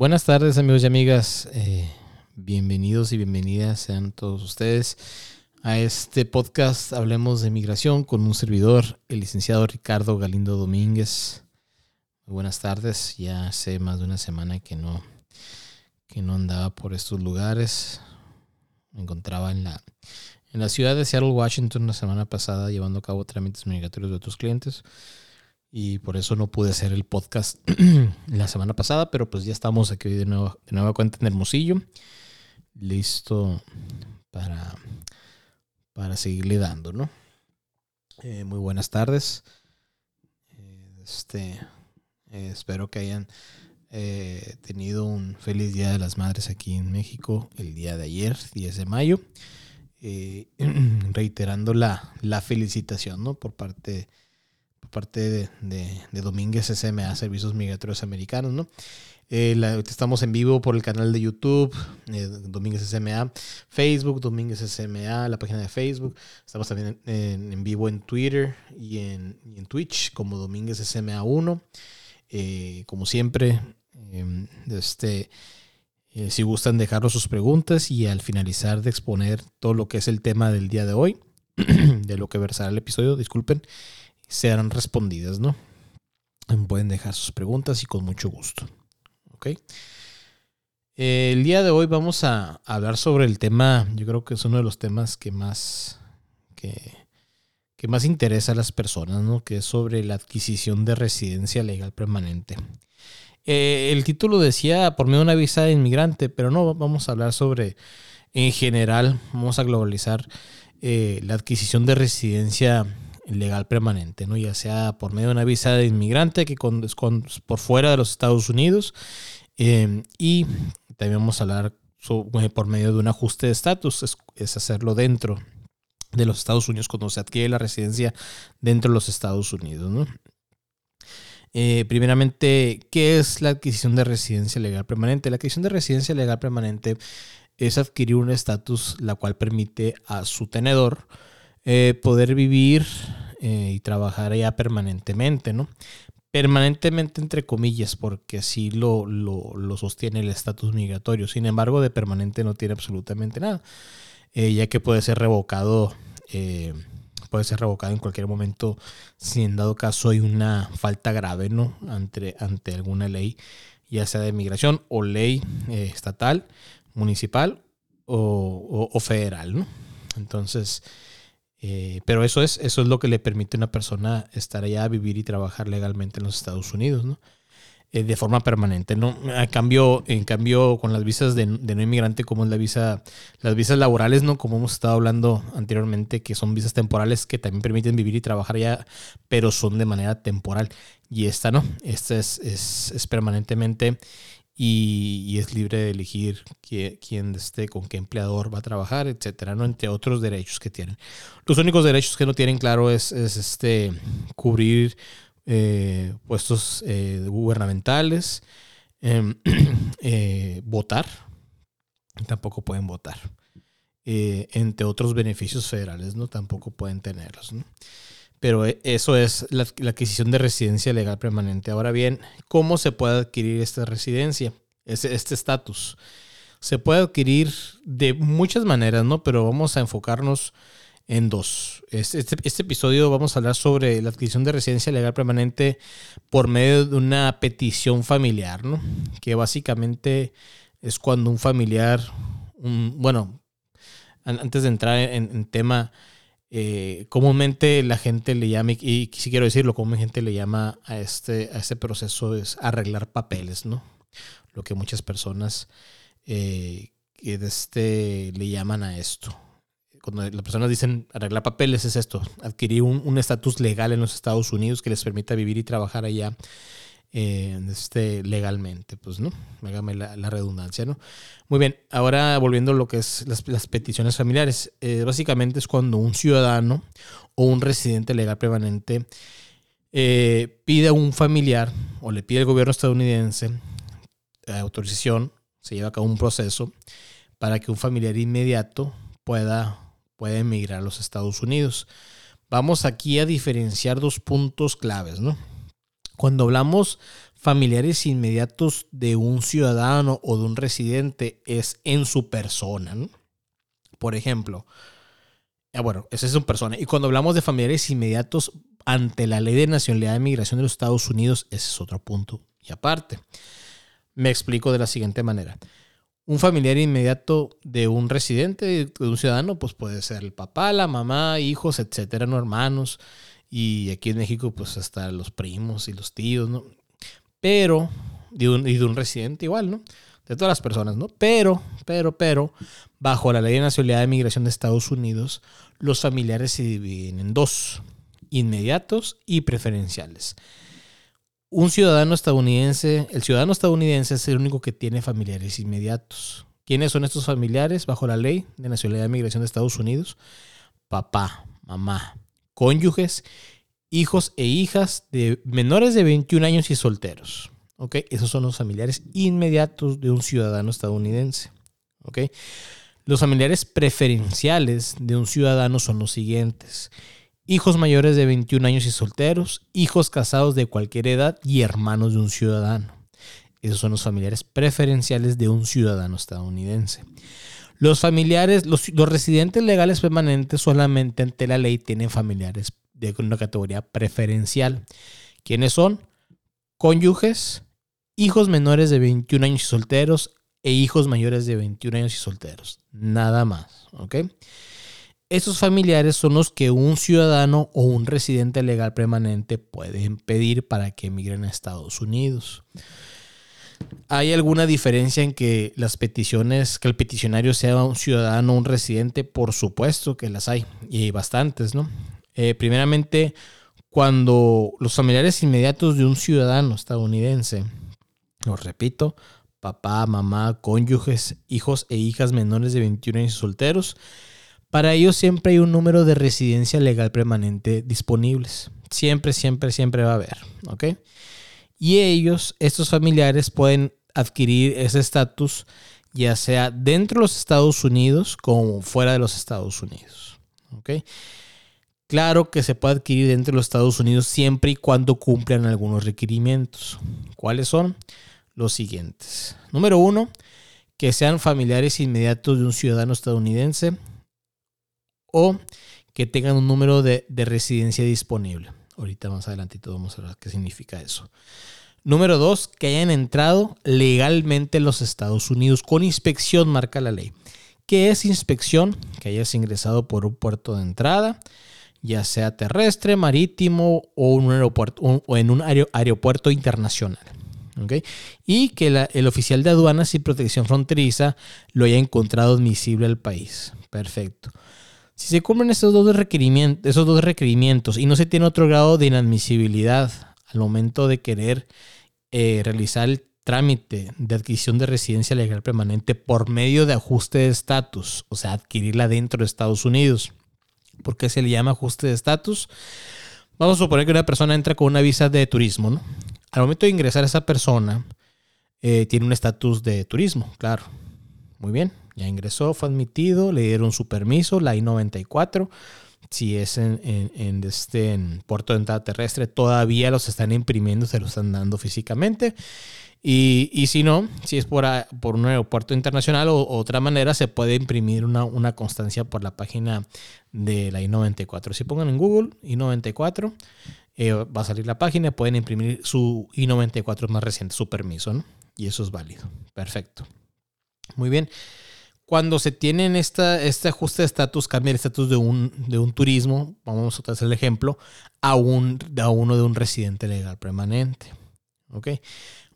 Buenas tardes amigos y amigas, eh, bienvenidos y bienvenidas sean todos ustedes a este podcast Hablemos de Migración con un servidor, el licenciado Ricardo Galindo Domínguez. buenas tardes, ya hace más de una semana que no, que no andaba por estos lugares. Me encontraba en la, en la ciudad de Seattle, Washington, la semana pasada llevando a cabo trámites migratorios de otros clientes y por eso no pude hacer el podcast la semana pasada, pero pues ya estamos aquí de, nuevo, de nueva cuenta en Hermosillo, listo para, para seguirle dando, ¿no? Eh, muy buenas tardes. Eh, este, eh, espero que hayan tenido un feliz Día de las Madres aquí en México el día de ayer, 10 de mayo. reiterando la, la felicitación, ¿no? Por parte de parte de, de, Domínguez SMA, Servicios Migratorios Americanos, ¿no? Eh, estamos en vivo por el canal de YouTube, eh, Domínguez SMA, Facebook, Domínguez SMA, la página de Facebook. Estamos también en, vivo en Twitter y en, Twitch como Domínguez SMA 1. Eh, como siempre, em, este, si gustan dejarnos sus preguntas y al finalizar de exponer todo lo que es el tema del día de hoy, de lo que versará el episodio, disculpen, serán respondidas, ¿no? Pueden dejar sus preguntas y con mucho gusto. ¿Ok? El día de hoy vamos a hablar sobre el tema, yo creo que es uno de los temas que más, que, que más interesa a las personas, ¿no? Que es sobre la adquisición de residencia legal permanente. Eh, el título decía por medio de una visa de inmigrante, pero no, vamos a hablar sobre, en general, vamos a globalizar eh, la adquisición de residencia legal permanente, ¿no? ya sea por medio de una visa de inmigrante que con, por fuera de los Estados Unidos em, y también vamos a hablar eh, por medio de un ajuste de estatus, es, hacerlo dentro de los Estados Unidos cuando se adquiere la residencia dentro de los Estados Unidos. ¿no? Eh, primeramente, ¿qué es la adquisición de residencia legal permanente? La adquisición de residencia legal permanente es adquirir un estatus la cual permite a su tenedor eh, poder vivir eh, y trabajar allá permanentemente, ¿no? Permanentemente entre comillas, porque así lo, lo, sostiene el estatus migratorio. Sin embargo, de permanente no tiene absolutamente nada, eh, ya que puede ser revocado, puede ser revocado en cualquier momento si en dado caso hay una falta grave, ¿no? Ante, ante alguna ley, ya sea de migración o ley estatal, municipal o, o federal, ¿no? Entonces, eh, pero eso es, eso es lo que le permite a una persona estar allá, vivir y trabajar legalmente en los Estados Unidos, ¿no? Eh, de forma permanente, ¿no? A cambio, en cambio, con las visas de, no inmigrante, como es la visa, las visas laborales, ¿no? Como hemos estado hablando anteriormente, que son visas temporales que también permiten vivir y trabajar allá, pero son de manera temporal. Y esta no, esta es, es, es permanentemente y, es libre de elegir quién, esté, con qué empleador va a trabajar, etcétera, ¿no? Entre otros derechos que tienen. Los únicos derechos que no tienen, claro, es, este cubrir eh, puestos eh, gubernamentales, em, eh, votar, tampoco pueden votar. entre otros beneficios federales, ¿no? Tampoco pueden tenerlos. Pero eso es la, adquisición de residencia legal permanente. Ahora bien, ¿cómo se puede adquirir esta residencia, este estatus? se puede adquirir de muchas maneras, ¿no? Pero vamos a enfocarnos en dos. Este, este, este, episodio vamos a hablar sobre la adquisición de residencia legal permanente por medio de una petición familiar, ¿no? Que básicamente es cuando un familiar, un, bueno, antes de entrar en, en tema, eh, comúnmente la gente le llama, y si quiero decirlo, como gente le llama a este, a este proceso es arreglar papeles, ¿no? Lo que muchas personas eh, este, le llaman a esto. Cuando las personas dicen arreglar papeles es esto, adquirir un estatus legal en los Estados Unidos que les permita vivir y trabajar allá eh, este, legalmente, pues, ¿no? Hágame la, redundancia, ¿no? Muy bien, ahora volviendo a lo que es las, peticiones familiares, eh, básicamente es cuando un ciudadano o un residente legal permanente eh, pide a un familiar o le pide al gobierno estadounidense autorización, se lleva a cabo un proceso para que un familiar inmediato pueda, pueda emigrar a los Estados Unidos. Vamos aquí a diferenciar dos puntos claves, ¿no? Cuando hablamos familiares inmediatos de un ciudadano o de un residente, es en su persona. Por ejemplo, ah, bueno, esa es su persona. Y cuando hablamos de familiares inmediatos ante la ley de nacionalidad de migración de los Estados Unidos, ese es otro punto. Y aparte, me explico de la siguiente manera. Un familiar inmediato de un residente, de un ciudadano, pues puede ser el papá, la mamá, hijos, etcétera, no hermanos. Y aquí en México, pues hasta los primos y los tíos, ¿no? Pero, y de un residente igual, ¿no? De todas las personas, ¿no? Pero, pero, pero, bajo la Ley de Nacionalidad de Migración de Estados Unidos, los familiares se dividen en dos, inmediatos y preferenciales. Un ciudadano estadounidense, el ciudadano estadounidense es el único que tiene familiares inmediatos. ¿Quiénes son estos familiares bajo la ley de nacionalidad de migración de Estados Unidos? Papá, mamá, cónyuges, hijos e hijas de menores de 21 años y solteros. ¿Ok? Esos son los familiares inmediatos de un ciudadano estadounidense. ¿Ok? Los familiares preferenciales de un ciudadano son los siguientes. Hijos mayores de 21 años y solteros, hijos casados de cualquier edad y hermanos de un ciudadano. Esos son los familiares preferenciales de un ciudadano estadounidense. Los familiares, los, residentes legales permanentes solamente ante la ley tienen familiares de una categoría preferencial. ¿Quiénes son? Cónyuges, hijos menores de 21 años y solteros e hijos mayores de 21 años y solteros. Nada más, ¿ok? Esos familiares son los que un ciudadano o un residente legal permanente pueden pedir para que emigren a Estados Unidos. ¿Hay alguna diferencia en que las peticiones, que el peticionario sea un ciudadano o un residente? Por supuesto que las hay, y hay bastantes, ¿no? Eh, primeramente, cuando los familiares inmediatos de un ciudadano estadounidense, lo repito, papá, mamá, cónyuges, hijos e hijas menores de 21 años solteros, para ellos siempre hay un número de residencia legal permanente disponibles. Siempre, siempre, siempre va a haber, ¿ok? Y ellos, estos familiares, pueden adquirir ese estatus ya sea dentro de los Estados Unidos como fuera de los Estados Unidos. ¿ok? Claro que se puede adquirir dentro de los Estados Unidos siempre y cuando cumplan algunos requerimientos. ¿Cuáles son? Los siguientes. Número uno, que sean familiares inmediatos de un ciudadano estadounidense o que tengan un número de residencia disponible. Ahorita más adelantito vamos a ver qué significa eso. Número dos, que hayan entrado legalmente en los Estados Unidos con inspección, marca la ley. ¿Qué es inspección? Que hayas ingresado por un puerto de entrada, ya sea terrestre, marítimo o, en un aeropuerto internacional. ¿okay? Y que el oficial de aduanas y protección fronteriza lo haya encontrado admisible al país. Perfecto. Si se cumplen esos dos, requerimientos, y no se tiene otro grado de inadmisibilidad al momento de querer eh, realizar el trámite de adquisición de residencia legal permanente por medio de ajuste de estatus, o sea, adquirirla dentro de Estados Unidos. ¿Por qué se le llama ajuste de estatus? Vamos a suponer que una persona entra con una visa de turismo. ¿no? Al momento de ingresar esa persona, eh, tiene un estatus de turismo, claro. Muy bien. Ya ingresó, fue admitido, le dieron su permiso, la I-94. Si es en, en, este, puerto de entrada terrestre, todavía los están imprimiendo, se los están dando físicamente. Y, y, si no, si es por, por un aeropuerto internacional o, otra manera, se puede imprimir una, una, constancia por la página de la I-94. Si pongan en Google I-94, eh, va a salir la página, pueden imprimir su I-94 más reciente, su permiso, ¿no? Y eso es válido. Perfecto. Muy bien cuando se tiene esta, este ajuste de estatus, cambia el estatus de un, de un turismo, vamos a hacer el ejemplo, a, un, a uno de un residente legal permanente. ¿Ok?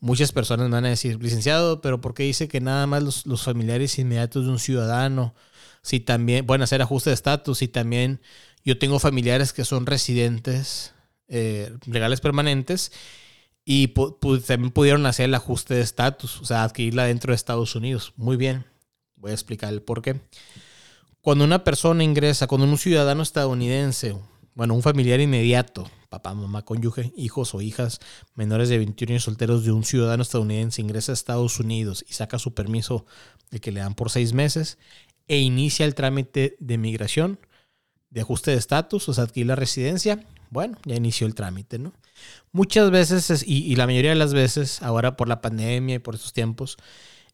Muchas personas van a decir, licenciado, pero ¿por qué dice que nada más los, los familiares inmediatos de un ciudadano, si también pueden hacer ajuste de estatus, si también yo tengo familiares que son residentes eh, legales permanentes y también pudieron hacer el ajuste de estatus, o sea, adquirirla dentro de Estados Unidos. Muy bien Voy a explicar el por qué. Cuando una persona ingresa, cuando un ciudadano estadounidense, bueno, un familiar inmediato, papá, mamá, cónyuge, hijos o hijas menores de 21 años solteros de un ciudadano estadounidense ingresa a Estados Unidos y saca su permiso de que le dan por seis meses e inicia el trámite de migración, de ajuste de estatus, o sea, adquirir la residencia, Bueno, ya inició el trámite, ¿no? Muchas veces, y, la mayoría de las veces, ahora por la pandemia y por estos tiempos,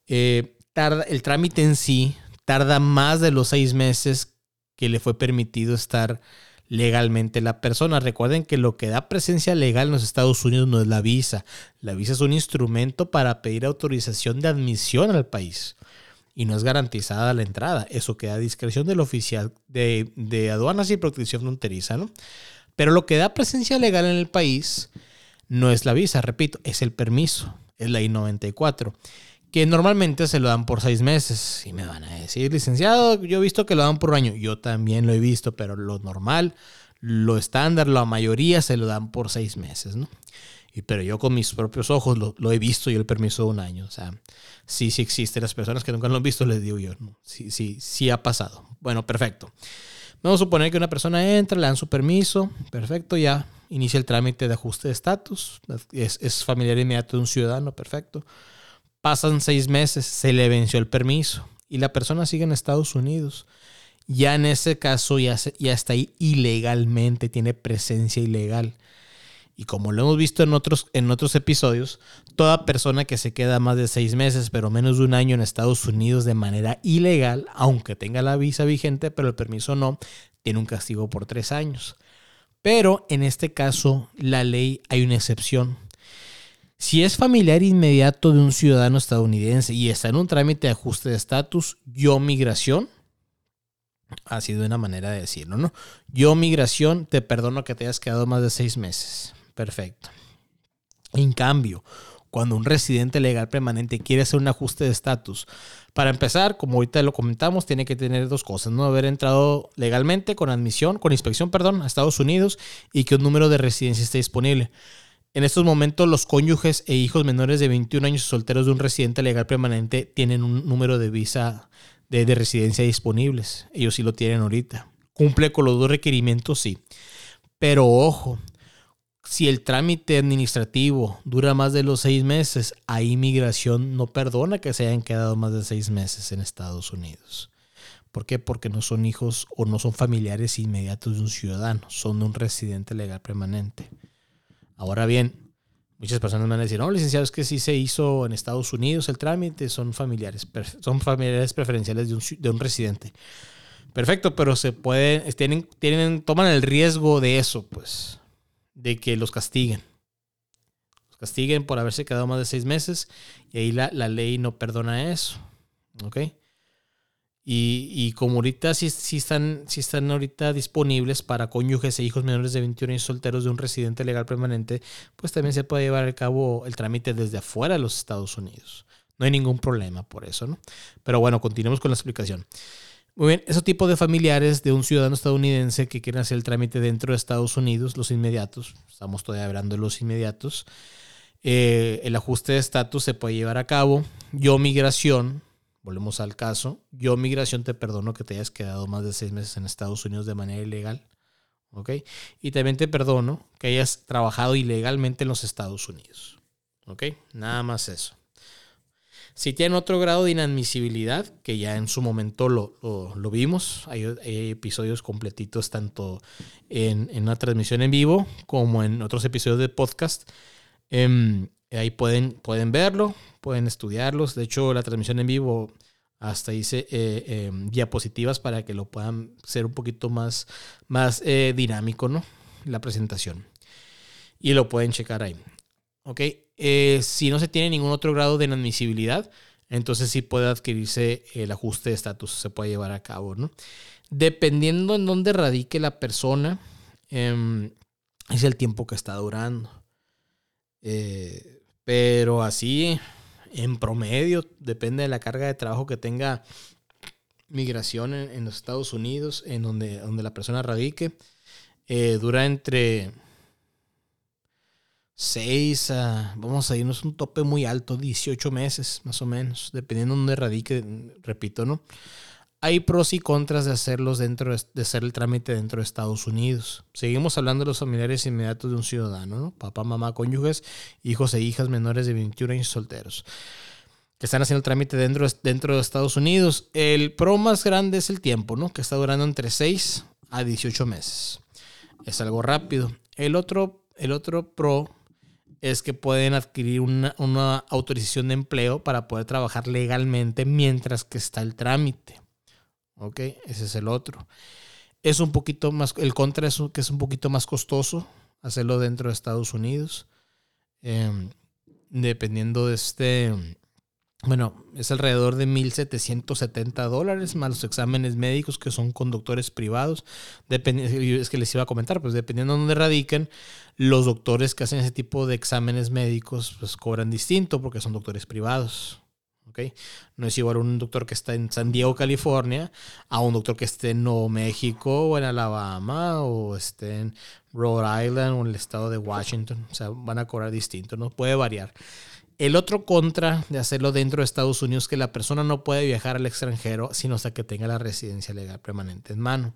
eh, tarda, el trámite en sí tarda más de los seis meses que le fue permitido estar legalmente la persona. Recuerden que lo que da presencia legal en los Estados Unidos no es la visa. La visa es un instrumento para pedir autorización de admisión al país y no es garantizada la entrada. Eso queda a discreción del oficial de, aduanas y protección fronteriza, ¿no? Pero lo que da presencia legal en el país no es la visa, repito, es el permiso, es la I-94 que normalmente se lo dan por seis meses. Y me van a decir, licenciado, yo he visto que lo dan por un año. Yo también lo he visto, pero lo normal, lo estándar, la mayoría se lo dan por seis meses, ¿no? Pero yo con mis propios ojos lo, he visto y el permiso de un año. O sea, sí, sí existe. Las personas que nunca lo han visto les digo yo. Sí, sí, sí ha pasado. Bueno, perfecto. Vamos a suponer que una persona entra, le dan su permiso, perfecto, ya inicia el trámite de ajuste de estatus, es, es familiar inmediato de un ciudadano, perfecto. Pasan seis meses, se le venció el permiso y la persona sigue en Estados Unidos. Ya en ese caso ya, ya está ahí ilegalmente, tiene presencia ilegal. Y como lo hemos visto en otros, en otros episodios, toda persona que se queda más de seis meses, pero menos de un año en Estados Unidos de manera ilegal, aunque tenga la visa vigente, pero el permiso no, tiene un castigo por tres años. Pero en este caso, la ley hay una excepción. Si es familiar inmediato de un ciudadano estadounidense y está en un trámite de ajuste de estatus, yo migración, ha sido una manera de decirlo, ¿no? Yo migración, te perdono que te hayas quedado más de seis meses. Perfecto. En cambio, cuando un residente legal permanente quiere hacer un ajuste de estatus, para empezar, como ahorita lo comentamos, tiene que tener dos cosas, ¿no? Haber entrado legalmente con admisión, con inspección, perdón, a Estados Unidos y que un número de residencia esté disponible. En estos momentos, los cónyuges e hijos menores de 21 años solteros de un residente legal permanente tienen un número de visa de, residencia disponibles. Ellos sí lo tienen ahorita. Cumple con los dos requerimientos, sí. Pero ojo, si el trámite administrativo dura más de los seis meses, ahí inmigración no perdona que se hayan quedado más de seis meses en Estados Unidos. ¿Por qué? Porque no son hijos o no son familiares inmediatos de un ciudadano, son de un residente legal permanente. Ahora bien, muchas personas me van a decir, no, licenciado, es que sí se hizo en Estados Unidos el trámite, son familiares, son familiares preferenciales de un, de un residente. Perfecto, pero se pueden, tienen, tienen, toman el riesgo de eso, pues, de que los castiguen. Los castiguen por haberse quedado más de seis meses y ahí la, la ley no perdona eso. ¿Ok? Y, como ahorita sí, están, sí están ahorita disponibles para cónyuges e hijos menores de 21 años solteros de un residente legal permanente, pues también se puede llevar a cabo el trámite desde afuera de los Estados Unidos. No hay ningún problema por eso, ¿no? Pero bueno, continuemos con la explicación. Muy bien, ese tipo de familiares de un ciudadano estadounidense que quieren hacer el trámite dentro de Estados Unidos, los inmediatos, estamos todavía hablando de los inmediatos, eh, el ajuste de estatus se puede llevar a cabo. Yo, migración, Volvemos al caso. Yo, migración, te perdono que te hayas quedado más de seis meses en Estados Unidos de manera ilegal. ¿Ok? Y también te perdono que hayas trabajado ilegalmente en los Estados Unidos. ¿Ok? Nada más eso. Si tienen otro grado de inadmisibilidad, que ya en su momento lo, lo, vimos, hay, episodios completitos tanto en, una transmisión en vivo como en otros episodios de podcast. Em, ahí pueden, pueden verlo, pueden estudiarlos. De hecho, la transmisión en vivo hasta hice eh, em, diapositivas para que lo puedan ser un poquito más, más eh, dinámico, ¿no? La presentación. Y lo pueden checar ahí. ¿Ok? Eh, si no se tiene ningún otro grado de inadmisibilidad, entonces sí puede adquirirse el ajuste de estatus, se puede llevar a cabo, ¿no? Dependiendo en dónde radique la persona, em, es el tiempo que está durando. pero así, en promedio, depende de la carga de trabajo que tenga migración en, los Estados Unidos, en donde, donde la persona radique, eh, dura entre 6 a, vamos a irnos un tope muy alto, 18 meses más o menos, dependiendo de dónde radique, repito, ¿no? Hay pros y contras de hacerlos dentro de, hacer el trámite dentro de Estados Unidos. Seguimos hablando de los familiares inmediatos de un ciudadano, ¿no? Papá, mamá, cónyuges, hijos e hijas menores de 21 años solteros. Que están haciendo el trámite dentro, dentro de Estados Unidos. El pro más grande es el tiempo, ¿no? Que está durando entre 6 a 18 meses. Es algo rápido. El otro, el otro pro es que pueden adquirir una, una, autorización de empleo para poder trabajar legalmente mientras que está el trámite. ¿Ok? Ese es el otro. Es un poquito más, el contra es que es un poquito más costoso hacerlo dentro de Estados Unidos. Em, dependiendo de este, bueno, es alrededor de 1.770 dólares más los exámenes médicos que son conductores privados. es que les iba a comentar, pues dependiendo de dónde radiquen, los doctores que hacen ese tipo de exámenes médicos pues cobran distinto porque son doctores privados. No es igual un doctor que está en San Diego, California, a un doctor que esté en Nuevo México o en Alabama o esté en Rhode Island o en el estado de Washington. O sea, van a cobrar distinto, ¿no? Puede variar. El otro contra de hacerlo dentro de Estados Unidos es que la persona no puede viajar al extranjero sino hasta que tenga la residencia legal permanente en mano.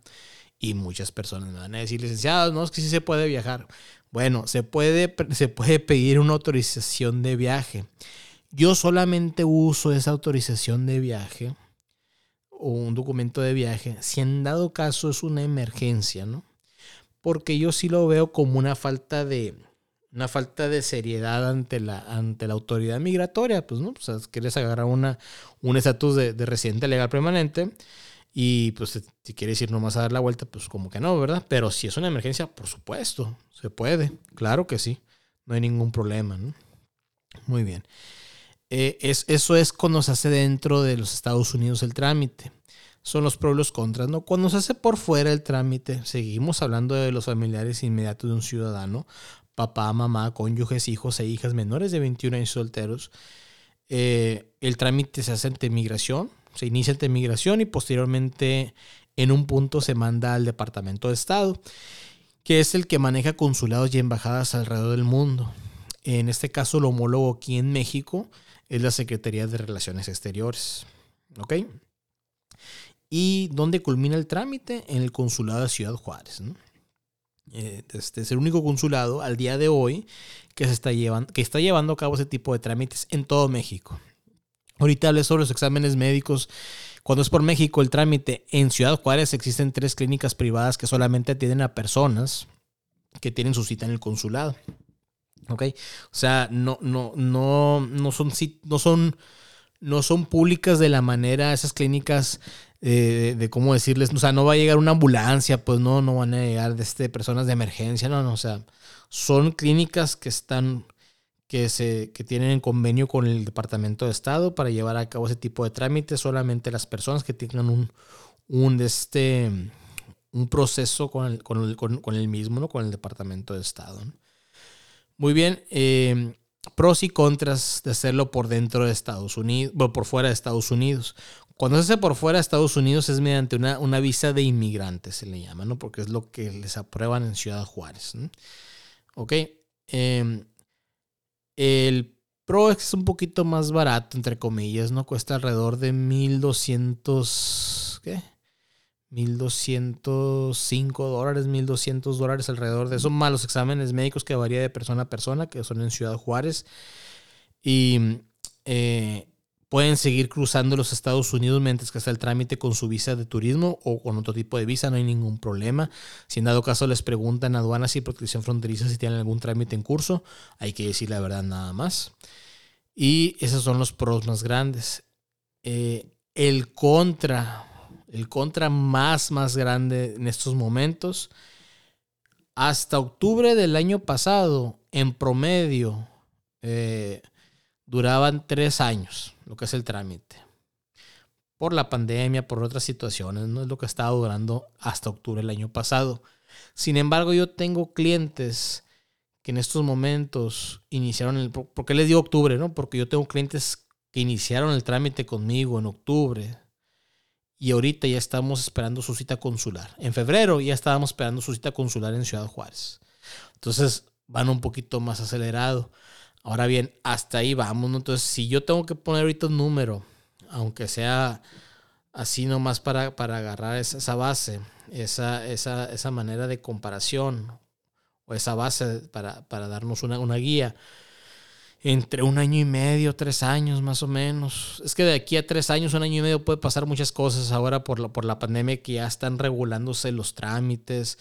Y muchas personas me van a decir, licenciados, no, es que sí se puede viajar. Bueno, se puede, se puede pedir una autorización de viaje. Yo solamente uso esa autorización de viaje o un documento de viaje si en dado caso es una emergencia, ¿no? Porque yo sí lo veo como una falta de, una falta de seriedad ante la, ante la autoridad migratoria, pues, ¿no? Pues, quieres agarrar una, un estatus de, residente legal permanente y, pues, si quieres ir nomás a dar la vuelta, pues, como que no, ¿verdad? Pero si es una emergencia, por supuesto, se puede, claro que sí, no hay ningún problema, ¿no? Muy bien. Eh, es, eso es cuando se hace dentro de los Estados Unidos el trámite. Son los pros y los contras, ¿no? Cuando se hace por fuera el trámite, seguimos hablando de los familiares inmediatos de un ciudadano, papá, mamá, cónyuges, hijos e hijas menores de 21 años solteros. Eh, el trámite se hace ante migración, se inicia ante migración y posteriormente en un punto se manda al Departamento de Estado, que es el que maneja consulados y embajadas alrededor del mundo. En este caso, el homólogo aquí en México es la Secretaría de Relaciones Exteriores. ¿Ok? ¿Y dónde culmina el trámite? En el consulado de Ciudad Juárez. Eh, este es el único consulado al día de hoy que, se está llevando, que está llevando a cabo ese tipo de trámites en todo México. Ahorita hablé sobre los exámenes médicos. Cuando es por México el trámite, en Ciudad Juárez existen tres clínicas privadas que solamente atienden a personas que tienen su cita en el consulado. O sea, no, no, no, no son, no son, no son públicas de la manera, esas clínicas eh, de cómo decirles, o sea, no va a llegar una ambulancia, pues no, no van a llegar este, personas de emergencia, no, no, o sea, son clínicas que están, que, se, que tienen convenio con el Departamento de Estado para llevar a cabo ese tipo de trámites, solamente las personas que tengan un, un, este, un proceso con el, con, el, con, el mismo, ¿no? Con el Departamento de Estado. Muy bien, eh, pros y contras de hacerlo por dentro de Estados Unidos, o por fuera de Estados Unidos. Cuando se hace por fuera de Estados Unidos es mediante una, una visa de inmigrante, se le llama, ¿no? Porque es lo que les aprueban en Ciudad Juárez. Ok. Em, el Pro es un poquito más barato, entre comillas, ¿no? Cuesta alrededor de 1200. ¿Qué? 1205 dólares, 1200 dólares alrededor de eso, más los exámenes médicos que varía de persona a persona, que son en Ciudad Juárez. Y eh, pueden seguir cruzando los Estados Unidos mientras que está el trámite con su visa de turismo o con otro tipo de visa, no hay ningún problema. Si en dado caso les preguntan a aduanas y protección fronteriza si tienen algún trámite en curso, hay que decir la verdad nada más. Y esos son los pros más grandes. Eh, el contra, el contra más, más grande en estos momentos, hasta octubre del año pasado, en promedio, eh, duraban tres años lo que es el trámite. Por la pandemia, por otras situaciones, no es lo que estaba durando hasta octubre del año pasado. Sin embargo, yo tengo clientes que en estos momentos iniciaron el... ¿Por qué les digo octubre? No? Porque yo tengo clientes que iniciaron el trámite conmigo en octubre y ahorita ya estamos esperando su cita consular. En febrero ya estábamos esperando su cita consular en Ciudad Juárez. Entonces van un poquito más acelerado. Ahora bien, hasta ahí vamos. Entonces, si yo tengo que poner ahorita un número, aunque sea así nomás para, para agarrar esa, base, esa, esa, esa, manera de comparación o esa base para, darnos una, guía. Entre un año y medio, tres años más o menos. Es que de aquí a tres años, un año y medio puede pasar muchas cosas ahora por la, por la pandemia que ya están regulándose los trámites,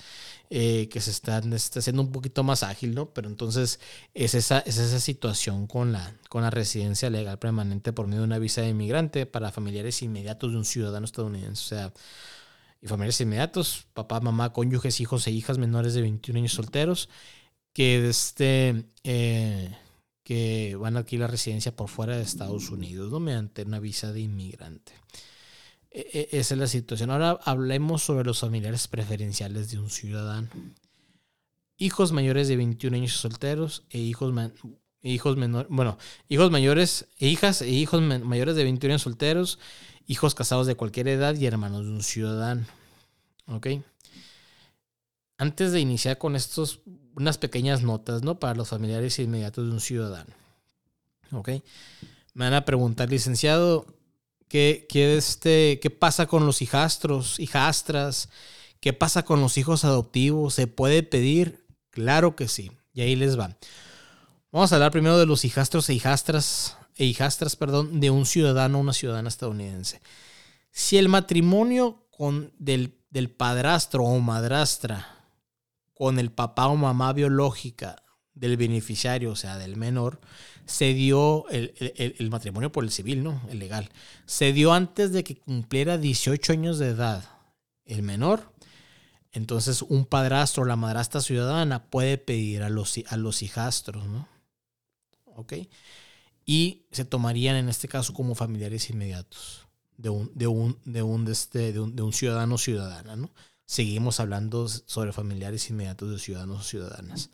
eh, que se están está haciendo un poquito más ágil, ¿no? Pero entonces es esa, es esa situación con la, con la residencia legal permanente por medio de una visa de inmigrante para familiares inmediatos de un ciudadano estadounidense. O sea, y familiares inmediatos, papá, mamá, cónyuges, hijos e hijas menores de 21 años solteros, que este... Eh, que van a adquirir la residencia por fuera de Estados Unidos, ¿no? Mediante una visa de inmigrante. E, e, esa es la situación. Ahora hablemos sobre los familiares preferenciales de un ciudadano. Hijos mayores de 21 años solteros e hijos, hijos menores, bueno, hijos mayores, e hijas e hijos mayores de 21 años solteros, hijos casados de cualquier edad y hermanos de un ciudadano. ¿Ok? Antes de iniciar con estos, unas pequeñas notas, ¿no? Para los familiares inmediatos de un ciudadano. ¿Ok? Me van a preguntar, licenciado, ¿qué, qué, este, ¿qué pasa con los hijastros, hijastras? ¿Qué pasa con los hijos adoptivos? ¿Se puede pedir? Claro que sí. Y ahí les va. Vamos a hablar primero de los hijastros e hijastras, e hijastras, perdón, de un ciudadano o una ciudadana estadounidense. Si el matrimonio con, del, del padrastro o madrastra con el papá o mamá biológica del beneficiario, o sea, del menor, se dio el, matrimonio por el civil, ¿no? El legal. Se dio antes de que cumpliera 18 años de edad el menor. Entonces, un padrastro o la madrastra ciudadana puede pedir a los, a los hijastros, ¿no? ¿Ok? Y se tomarían en este caso como familiares inmediatos de un, de un, de un, de este, de un, de un ciudadano ciudadana, ¿no? Seguimos hablando sobre familiares inmediatos de ciudadanos o ciudadanas.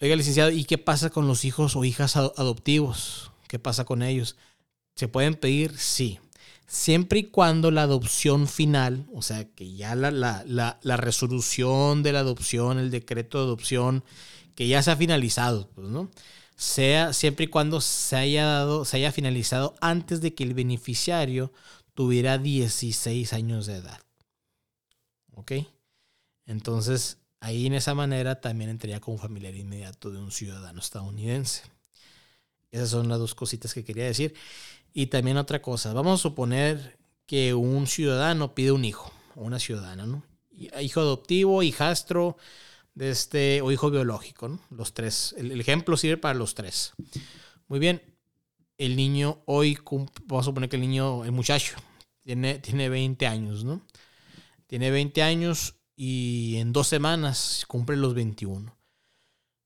Oiga, licenciado, ¿y qué pasa con los hijos o hijas adoptivos? ¿Qué pasa con ellos? ¿Se pueden pedir? Sí. Siempre y cuando la adopción final, o sea, que ya la, la, resolución de la adopción, el decreto de adopción, que ya se ha finalizado, pues, ¿no? Sea siempre y cuando se haya dado, se haya finalizado antes de que el beneficiario tuviera 16 años de edad. ¿Ok? Entonces, ahí en esa manera también entraría como familiar inmediato de un ciudadano estadounidense. Esas son las dos cositas que quería decir. Y también otra cosa, vamos a suponer que un ciudadano pide un hijo, o una ciudadana, ¿no? Hijo adoptivo, hijastro, de este, o hijo biológico, ¿no? Los tres. El, ejemplo sirve para los tres. Muy bien. El niño hoy, vamos a suponer que el niño, el muchacho, tiene, tiene 20 años, ¿no? Tiene 20 años y en dos semanas cumple los 21.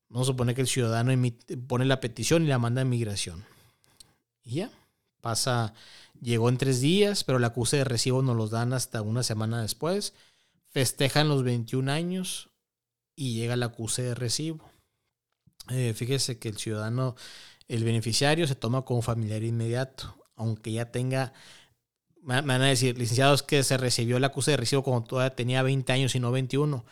Vamos a suponer que el ciudadano pone la petición y la manda a migración. Y ya, pasa, llegó en tres días, pero la acuse de recibo nos los dan hasta una semana después. Festejan los 21 años y llega la acuse de recibo. Eh, fíjese que el ciudadano, el beneficiario se toma como familiar inmediato, aunque ya tenga me van a decir, licenciados, que se recibió la acusa de recibo cuando todavía tenía 20 años y no 21.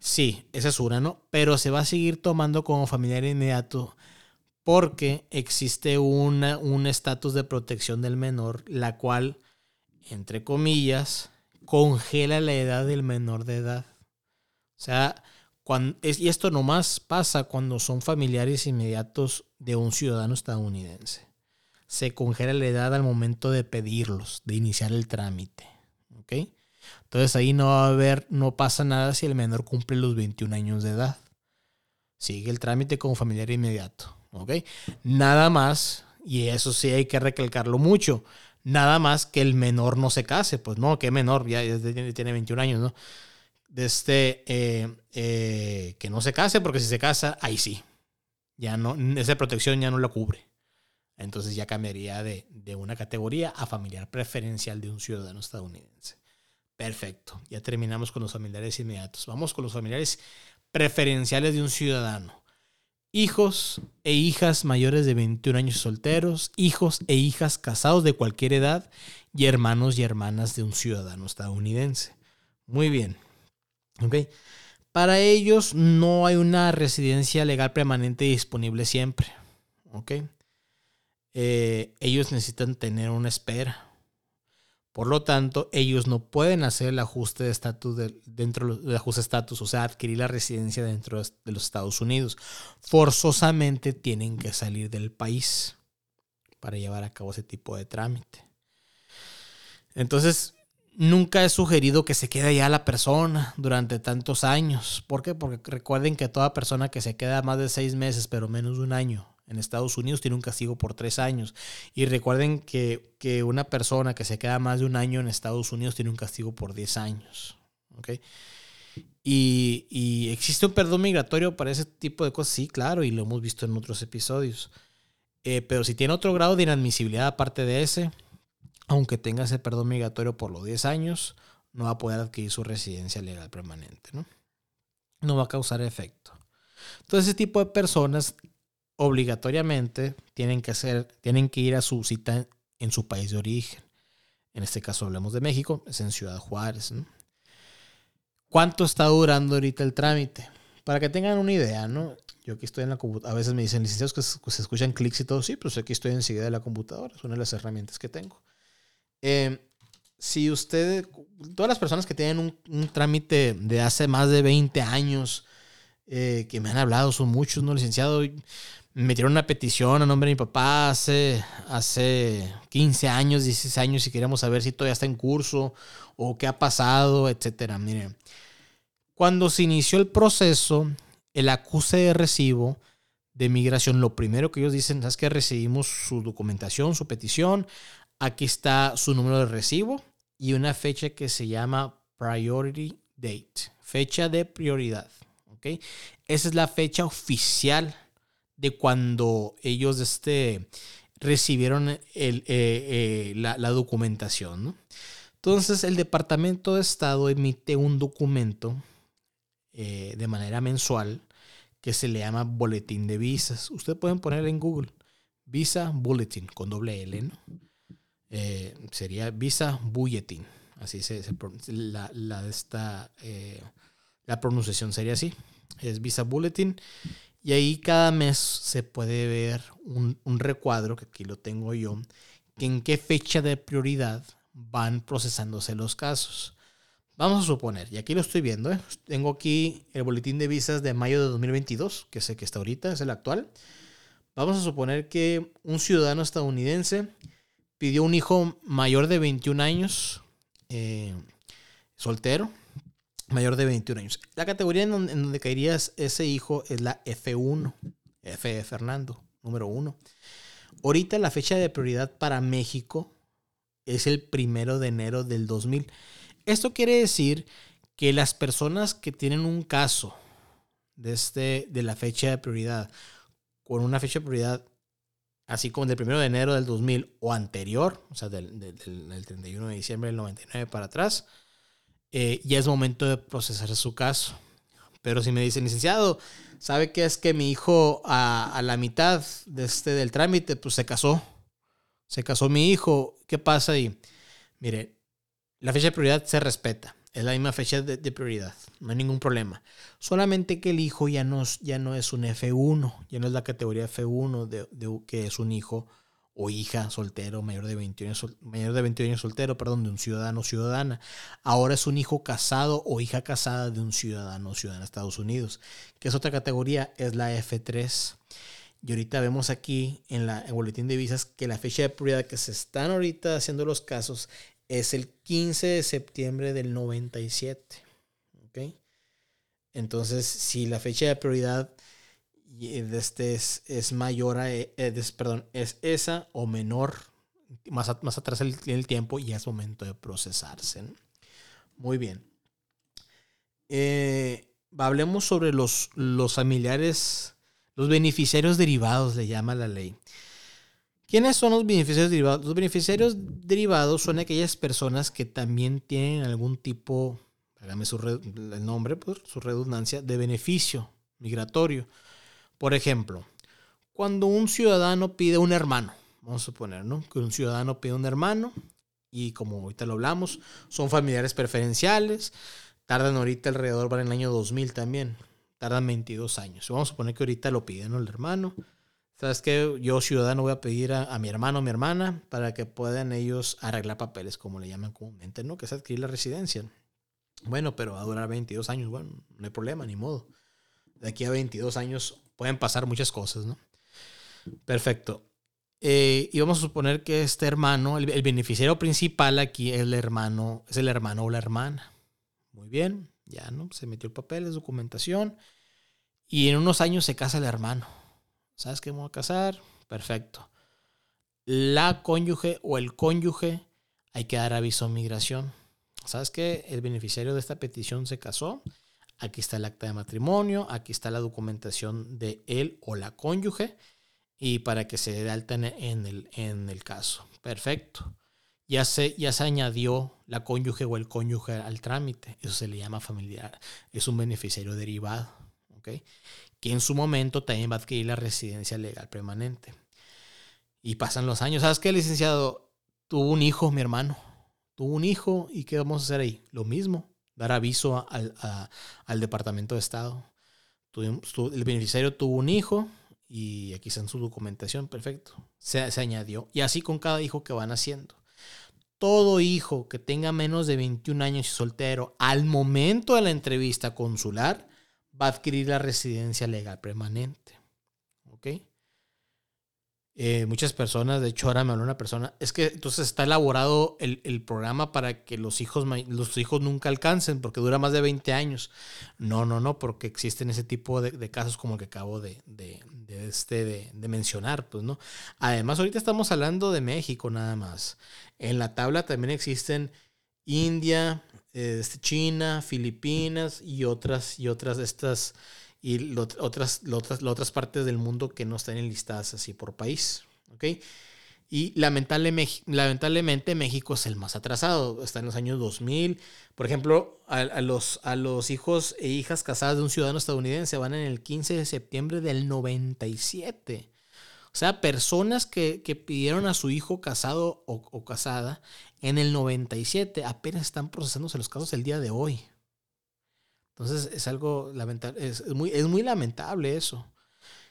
Sí, esa es una, ¿no? Pero se va a seguir tomando como familiar inmediato porque existe una, un estatus de protección del menor, la cual, entre comillas, congela la edad del menor de edad. O sea, cuando, y esto nomás pasa cuando son familiares inmediatos de un ciudadano estadounidense se congela la edad al momento de pedirlos, de iniciar el trámite. ¿Ok? Entonces ahí no va a haber, no pasa nada si el menor cumple los 21 años de edad. Sigue el trámite como familiar inmediato. ¿Ok? Nada más, y eso sí hay que recalcarlo mucho, nada más que el menor no se case. Pues no, que menor, ya, tiene 21 años, ¿no? De este, eh, eh, que no se case, porque si se casa, ahí sí. Ya no, esa protección ya no la cubre entonces ya cambiaría de, una categoría a familiar preferencial de un ciudadano estadounidense. Perfecto, ya terminamos con los familiares inmediatos. Vamos con los familiares preferenciales de un ciudadano. Hijos e hijas mayores de 21 años solteros, hijos e hijas casados de cualquier edad y hermanos y hermanas de un ciudadano estadounidense. Muy bien. Para ellos no hay una residencia legal permanente disponible siempre. ¿ok? Eh, ellos necesitan tener una espera. Por lo tanto, ellos no pueden hacer el ajuste de estatus dentro del ajuste de estatus, o sea, adquirir la residencia dentro de los Estados Unidos. Forzosamente tienen que salir del país para llevar a cabo ese tipo de trámite. Entonces, nunca he sugerido que se quede ya la persona durante tantos años. ¿Por qué? Porque recuerden que toda persona que se queda más de seis meses, pero menos de un año en Estados Unidos, tiene un castigo por tres años. Y recuerden que, una persona que se queda más de un año en Estados Unidos tiene un castigo por diez años. Y, existe un perdón migratorio para ese tipo de cosas, sí, claro, y lo hemos visto en otros episodios. Eh, pero si tiene otro grado de inadmisibilidad aparte de ese, aunque tenga ese perdón migratorio por los 10 años, no va a poder adquirir su residencia legal permanente, ¿no? No va a causar efecto. Entonces, ese tipo de personas obligatoriamente tienen que hacer, tienen que ir a su cita en su país de origen. En este caso hablemos de México, es en Ciudad Juárez. ¿Cuánto está durando ahorita el trámite? Para que tengan una idea, ¿no? Yo aquí estoy en la computadora. A veces me dicen licenciados que se escuchan clics y todo. Sí, pero aquí estoy enseguida de la computadora. Es una de las herramientas que tengo. Eh, si usted, todas las personas que tienen un, trámite de hace más de 20 años, eh, que me han hablado, son muchos, ¿no? Licenciado, metieron una petición a nombre de mi papá hace, hace 15 años, 16 años, y queríamos saber si todavía está en curso o qué ha pasado, etcétera. Miren, cuando se inició el proceso, el acuse de recibo de migración, lo primero que ellos dicen es que recibimos su documentación, su petición, Aquí está su número de recibo y una fecha que se llama Priority Date, fecha de prioridad. ¿okay? Esa es la fecha oficial de cuando ellos este, recibieron el, eh, eh, la, documentación. Entonces el Departamento de Estado emite un documento eh, de manera mensual que se le llama Boletín de Visas. Ustedes pueden poner en Google Visa Bulletin con doble L, sería Visa Bulletin. Así se, la, la, esta, la pronunciación sería así. Es Visa Bulletin. Y ahí cada mes se puede ver un, un recuadro, que aquí lo tengo yo, que en qué fecha de prioridad van procesándose los casos. Vamos a suponer, y aquí lo estoy viendo, ¿eh? tengo aquí el boletín de visas de mayo de 2022, que sé que está ahorita, es el actual. Vamos a suponer que un ciudadano estadounidense pidió un hijo mayor de 21 años, eh, soltero, mayor de 21 años. La categoría en donde, caería ese hijo es la F1, F de Fernando, número 1. Ahorita la fecha de prioridad para México es el primero de enero del 2000. Esto quiere decir que las personas que tienen un caso de, este, de la fecha de prioridad con una fecha de prioridad así como del 1 de enero del 2000 o anterior, o sea, del, 31 de diciembre del 99 para atrás, eh, ya es momento de procesar su caso. Pero si me dicen, licenciado, ¿sabe qué es que mi hijo a, la mitad de este, del trámite, pues se casó? Se casó mi hijo, ¿qué pasa ahí? Mire, la fecha de prioridad se respeta. Es la misma fecha de, prioridad, no hay ningún problema. Solamente que el hijo ya no, ya no es un F1, ya no es la categoría F1 de, que es un hijo o hija soltero, mayor de 21 años, mayor de 21 años soltero, perdón, de un ciudadano o ciudadana. Ahora es un hijo casado o hija casada de un ciudadano o ciudadana de Estados Unidos, que es otra categoría, es la F3. Y ahorita vemos aquí en, la, en boletín de visas que la fecha de prioridad que se están ahorita haciendo los casos es el 15 de septiembre del 97. ¿Ok? Entonces, si la fecha de prioridad de este es, mayor a, eh, perdón, es esa o menor, más, más atrás en el, tiempo, ya es momento de procesarse. Muy bien. Eh, hablemos sobre los, los familiares, los beneficiarios derivados, le llama la ley. ¿Quiénes son los beneficiarios derivados? Los beneficiarios derivados son aquellas personas que también tienen algún tipo, hágame su el nombre, por su redundancia, de beneficio migratorio. Por ejemplo, cuando un ciudadano pide un hermano, vamos a suponer, ¿no? Que un ciudadano pide un hermano y como ahorita lo hablamos, son familiares preferenciales, tardan ahorita alrededor para el año 2000 también, tardan 22 años. Vamos a suponer que ahorita lo piden. El hermano ¿Sabes qué? Yo, ciudadano, voy a pedir a, mi hermano o mi hermana para que puedan ellos arreglar papeles, como le llaman comúnmente, ¿no? Que es adquirir la residencia. Bueno, pero va a durar 22 años. Bueno, no hay problema, ni modo. De aquí a 22 años pueden pasar muchas cosas, ¿no? Perfecto. Eh, y vamos a suponer que este hermano, el, el, beneficiario principal aquí es el hermano, es el hermano o la hermana. Muy bien, ya no, se metió el papel, es documentación. Y en unos años se casa el hermano. ¿Sabes qué me a casar? Perfecto. La cónyuge o el cónyuge hay que dar aviso a migración. ¿Sabes qué? El beneficiario de esta petición se casó. Aquí está el acta de matrimonio, aquí está la documentación de él o la cónyuge y para que se dé alta en el, en el caso. Perfecto. Ya se, ya se añadió la cónyuge o el cónyuge al trámite. Eso se le llama familiar. Es un beneficiario derivado. ¿okay? Que en su momento también va a adquirir la residencia legal permanente. Y pasan los años. ¿Sabes qué, licenciado? Tuvo un hijo, mi hermano. Tuvo un hijo. ¿Y qué vamos a hacer ahí? Lo mismo. Dar aviso al, al Departamento de Estado. El beneficiario tuvo un hijo y aquí está en su documentación, perfecto. Se, se, añadió. Y así con cada hijo que van haciendo. Todo hijo que tenga menos de 21 años y soltero al momento de la entrevista consular va a adquirir la residencia legal permanente. Eh, muchas personas, de hecho ahora me habló una persona, es que entonces está elaborado el, programa para que los hijos, los hijos nunca alcancen, porque dura más de 20 años. No, no, no, porque existen ese tipo de, casos como el que acabo de, este, de, mencionar, pues, ¿no? Además, ahorita estamos hablando de México nada más. En la tabla también existen India, este, China, Filipinas y otras, y otras de estas y otras, otras, otras partes del mundo que no están enlistadas así por país. ¿ok? Y lamentablemente México es el más atrasado, está en los años 2000. Por ejemplo, a, los, a los hijos e hijas casadas de un ciudadano estadounidense van en el 15 de septiembre del 97. O sea, personas que, pidieron a su hijo casado o, o, casada en el 97 apenas están procesándose los casos el día de hoy. Entonces es algo lamentable, es, muy, es muy lamentable eso.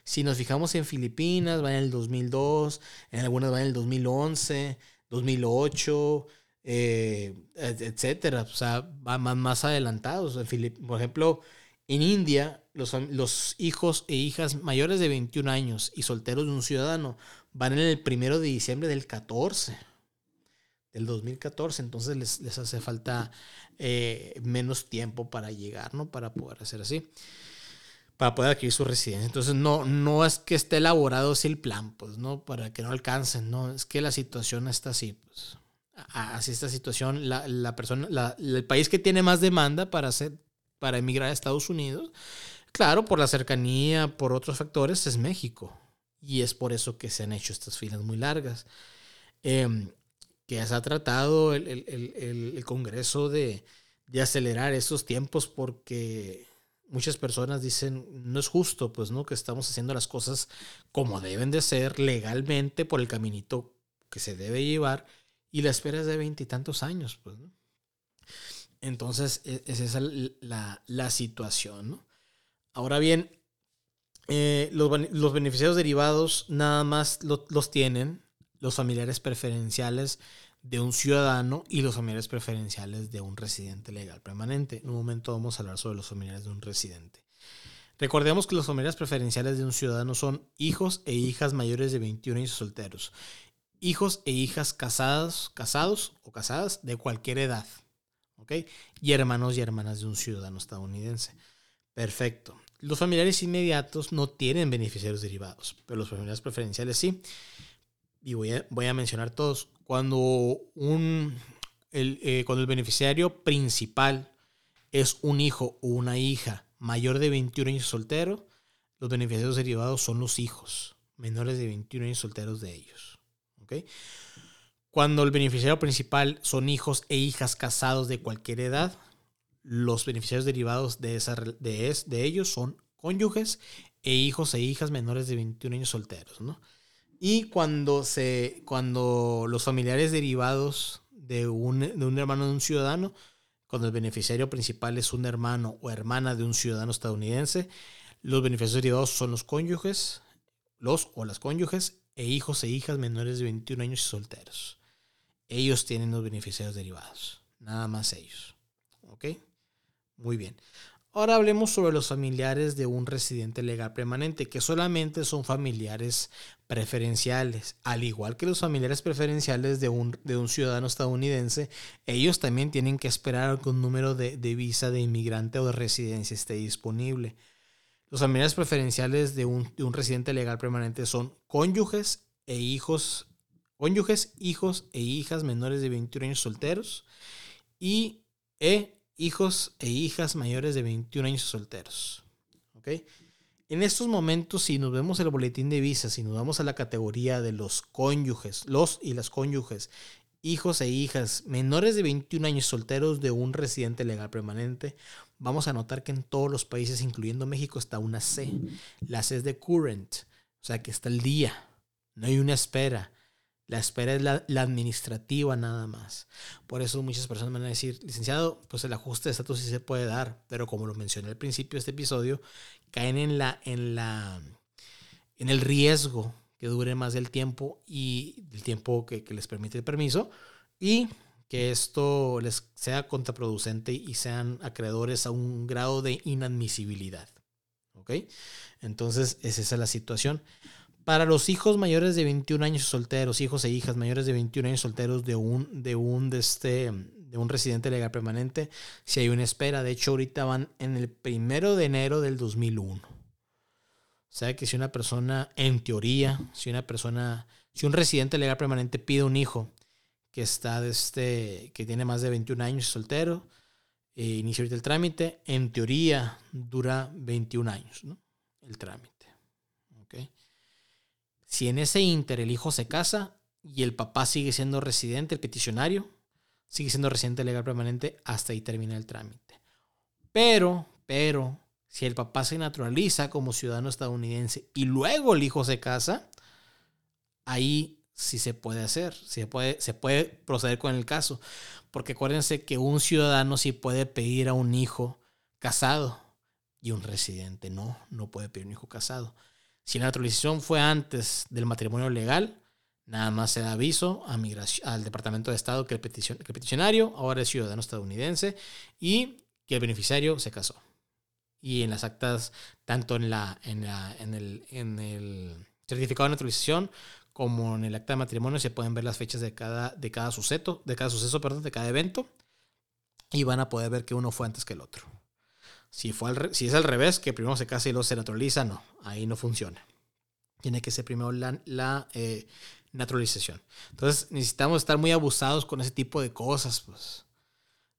Si nos fijamos en Filipinas, van en el 2002, en algunas van en el 2011, 2008, eh, etcétera. O sea, van más, más adelantados. Por ejemplo, en India, los, los, hijos e hijas mayores de 21 años y solteros de un ciudadano van en el primero de diciembre del 14 del 2014, entonces les, les hace falta eh, menos tiempo para llegar, ¿no? Para poder hacer así, para poder adquirir su residencia. Entonces no, no es que esté elaborado así el plan, pues, ¿no? Para que no alcancen, ¿no? Es que la situación está así, pues. Así esta situación, la, la persona, la, el país que tiene más demanda para hacer, para emigrar a Estados Unidos, claro, por la cercanía, por otros factores, es México. Y es por eso que se han hecho estas filas muy largas. Eh, que se ha tratado el, Congreso de, acelerar esos tiempos porque muchas personas dicen, no es justo, pues, ¿no? Que estamos haciendo las cosas como deben de ser, legalmente, por el caminito que se debe llevar, y la espera es de veintitantos años, pues, ¿no? Entonces, e, es esa la, la situación, ¿no? Ahora bien, eh, los, los, beneficiarios derivados nada más los tienen los familiares preferenciales de un ciudadano y los familiares preferenciales de un residente legal permanente. En un momento vamos a hablar sobre los familiares de un residente. Recordemos que los familiares preferenciales de un ciudadano son hijos e hijas mayores de 21 años solteros, hijos e hijas casados, casados o casadas de cualquier edad. Y hermanos y hermanas de un ciudadano estadounidense. Perfecto. Los familiares inmediatos no tienen beneficiarios derivados, pero los familiares preferenciales sí y voy a, mencionar todos, cuando, un, el, eh, cuando el beneficiario principal es un hijo o una hija mayor de 21 años soltero, los beneficiarios derivados son los hijos menores de 21 años solteros de ellos. ¿okay? Cuando el beneficiario principal son hijos e hijas casados de cualquier edad, los beneficiarios derivados de, de, de ellos son cónyuges e hijos e hijas menores de 21 años solteros. ¿no? Y cuando, se, cuando los familiares derivados de un, de un hermano de un ciudadano, cuando el beneficiario principal es un hermano o hermana de un ciudadano estadounidense, los beneficiarios derivados son los cónyuges, los o las cónyuges e hijos e hijas menores de 21 años y solteros. Ellos tienen los beneficiarios derivados. Nada más ellos. ¿Ok? Muy bien. Ahora hablemos sobre los familiares de un residente legal permanente, que solamente son familiares preferenciales. Al igual que los familiares preferenciales de un, de un ciudadano estadounidense, ellos también tienen que esperar que un número de, de visa de inmigrante o de residencia esté disponible. Los familiares preferenciales de un, de un residente legal permanente son cónyuges e hijos, cónyuges, hijos e hijas menores de 21 años solteros y e hijos e hijas mayores de 21 años solteros. ¿Ok? En estos momentos, si nos vemos el boletín de visas, si nos vamos a la categoría de los cónyuges, los y las cónyuges, hijos e hijas menores de 21 años solteros de un residente legal permanente, vamos a notar que en todos los países, incluyendo México, está una C. La C es de current, o sea que está el día, no hay una espera. La espera es la, administrativa nada más. Por eso muchas personas van a decir, licenciado, pues el ajuste de estatus sí se puede dar, pero como lo mencioné al principio de este episodio, caen en la, en la, en el riesgo que dure más del tiempo y el tiempo que, que les permite el permiso y que esto les sea contraproducente y sean acreedores a un grado de inadmisibilidad. ¿Ok? Entonces, esa es la situación. Para los hijos mayores de 21 años solteros, hijos e hijas mayores de 21 años solteros de un, de un, este, de un residente legal permanente, si hay una espera. De hecho, ahorita van en el primero de enero del 2001. O sea que si una persona, en teoría, si una persona, si un residente legal permanente pide un hijo que está de este, que tiene más de 21 años soltero, e inicia ahorita el trámite, en teoría dura 21 años, ¿no? El trámite. Si en ese inter el hijo se casa y el papá sigue siendo residente, el peticionario, sigue siendo residente legal permanente, hasta ahí termina el trámite. Pero, pero, si el papá se naturaliza como ciudadano estadounidense y luego el hijo se casa, ahí sí se puede hacer, se puede, se puede proceder con el caso. Porque acuérdense que un ciudadano sí puede pedir a un hijo casado y un residente no, no puede pedir un hijo casado. Si la naturalización fue antes del matrimonio legal, nada más se da aviso al Departamento de Estado que el, peticionario ahora es ciudadano estadounidense y que el beneficiario se casó. Y en las actas, tanto en, la, en, el, en el certificado de naturalización como en el acta de matrimonio, se pueden ver las fechas de cada, de cada suceso, de cada suceso, perdón, de cada evento, y van a poder ver que uno fue antes que el otro. Si, fue al, si es al revés, que primero se casa y luego se naturaliza, no, ahí no funciona. Tiene que ser primero la, eh, naturalización. Entonces necesitamos estar muy abusados con ese tipo de cosas, pues.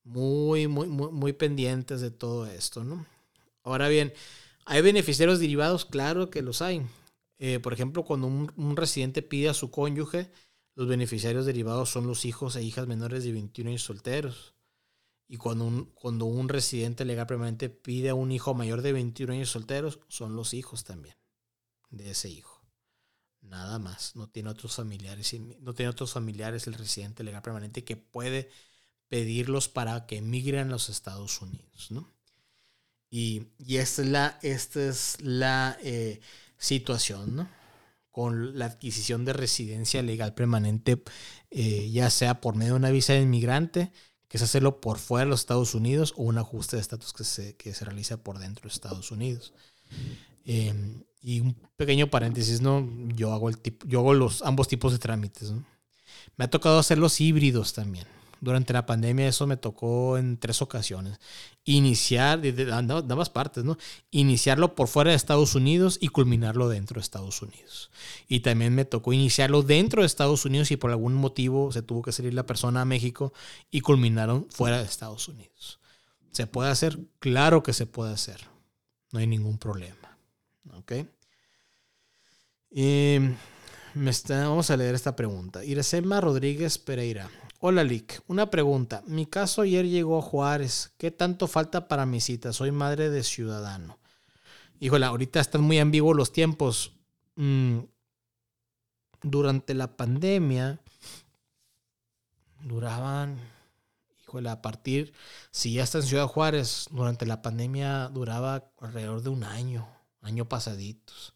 Muy, muy, muy, muy pendientes de todo esto, ¿no? Ahora bien, ¿hay beneficiarios derivados? Claro que los hay. Eh, por ejemplo, cuando un, un, residente pide a su cónyuge, los beneficiarios derivados son los hijos e hijas menores de 21 años solteros. Y cuando un, cuando un residente legal permanente pide a un hijo mayor de 21 años solteros, son los hijos también de ese hijo. Nada más. No tiene otros familiares, no tiene otros familiares el residente legal permanente que puede pedirlos para que emigren a los Estados Unidos. ¿no? Y, y, esta es la, esta es la eh, situación, ¿no? Con la adquisición de residencia legal permanente, eh, ya sea por medio de una visa de inmigrante, que es hacerlo por fuera de los Estados Unidos o un ajuste de estatus que se, que se realiza por dentro de Estados Unidos. Em, y un pequeño paréntesis, ¿no? Yo hago, el tipo, yo hago los, ambos tipos de trámites, Me ha tocado hacer los híbridos también. Durante la pandemia eso me tocó en tres ocasiones. Iniciar, de, ambas partes, ¿no? Iniciarlo por fuera de Estados Unidos y culminarlo dentro de Estados Unidos. Y también me tocó iniciarlo dentro de Estados Unidos y por algún motivo se tuvo que salir la persona a México y culminaron fuera de Estados Unidos. ¿Se puede hacer? Claro que se puede hacer. No hay ningún problema. ¿Ok? Y me está, vamos a leer esta pregunta. Iresema Rodríguez Pereira. Hola Lick, una pregunta. Mi caso ayer llegó a Juárez. ¿Qué tanto falta para mi cita? Soy madre de ciudadano. Híjole, ahorita están muy ambiguos los tiempos. Mm, durante la pandemia duraban, híjole, a partir, si ya está en Ciudad Juárez, durante la pandemia duraba alrededor de un año, año pasaditos.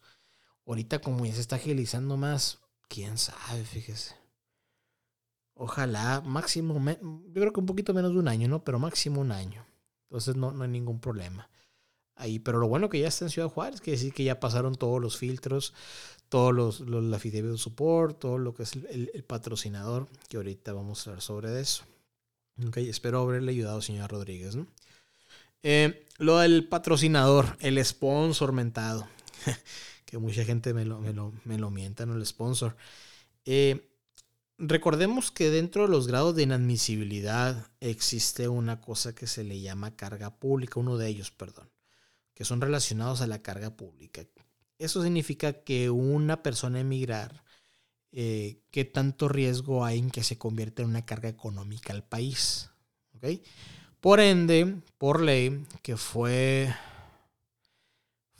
Ahorita como ya se está agilizando más, quién sabe, fíjese. Ojalá, máximo, yo creo que un poquito menos de un año, ¿no? Pero máximo un año. Entonces no, no hay ningún problema. Ahí, pero lo bueno que ya está en Ciudad Juárez, quiere decir que ya pasaron todos los filtros, todos los, los la support, todo lo que es el, patrocinador, que ahorita vamos a hablar sobre eso. Ok, espero haberle ayudado, señora Rodríguez. ¿no? Eh, lo del patrocinador, el sponsor mentado, que mucha gente me lo, me lo, me lo mienta, ¿no? El sponsor. Eh, Recordemos que dentro de los grados de inadmisibilidad existe una cosa que se le llama carga pública, uno de ellos, perdón, que son relacionados a la carga pública. Eso significa que una persona emigrar, eh, ¿qué tanto riesgo hay en que se convierta en una carga económica al país? Por ende, por ley, que fue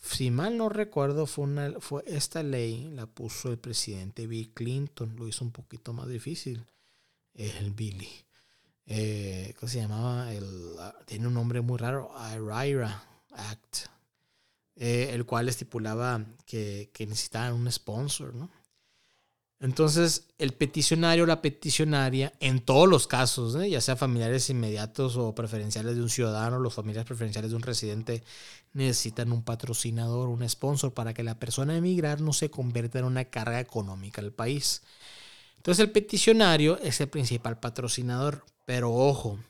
si mal no recuerdo, fue, una, fue esta ley, la puso el presidente Bill Clinton, lo hizo un poquito más difícil, el Billy. Eh, ¿Cómo se llamaba? El, tiene un nombre muy raro, IRIRA Act, eh, el cual estipulaba que, que necesitaban un sponsor, ¿no? Entonces, el peticionario o la peticionaria, en todos los casos, ¿eh? ya sea familiares inmediatos o preferenciales de un ciudadano, los familiares preferenciales de un residente, necesitan un patrocinador, un sponsor, para que la persona emigrar no se convierta en una carga económica al país. Entonces, el peticionario es el principal patrocinador, pero ojo,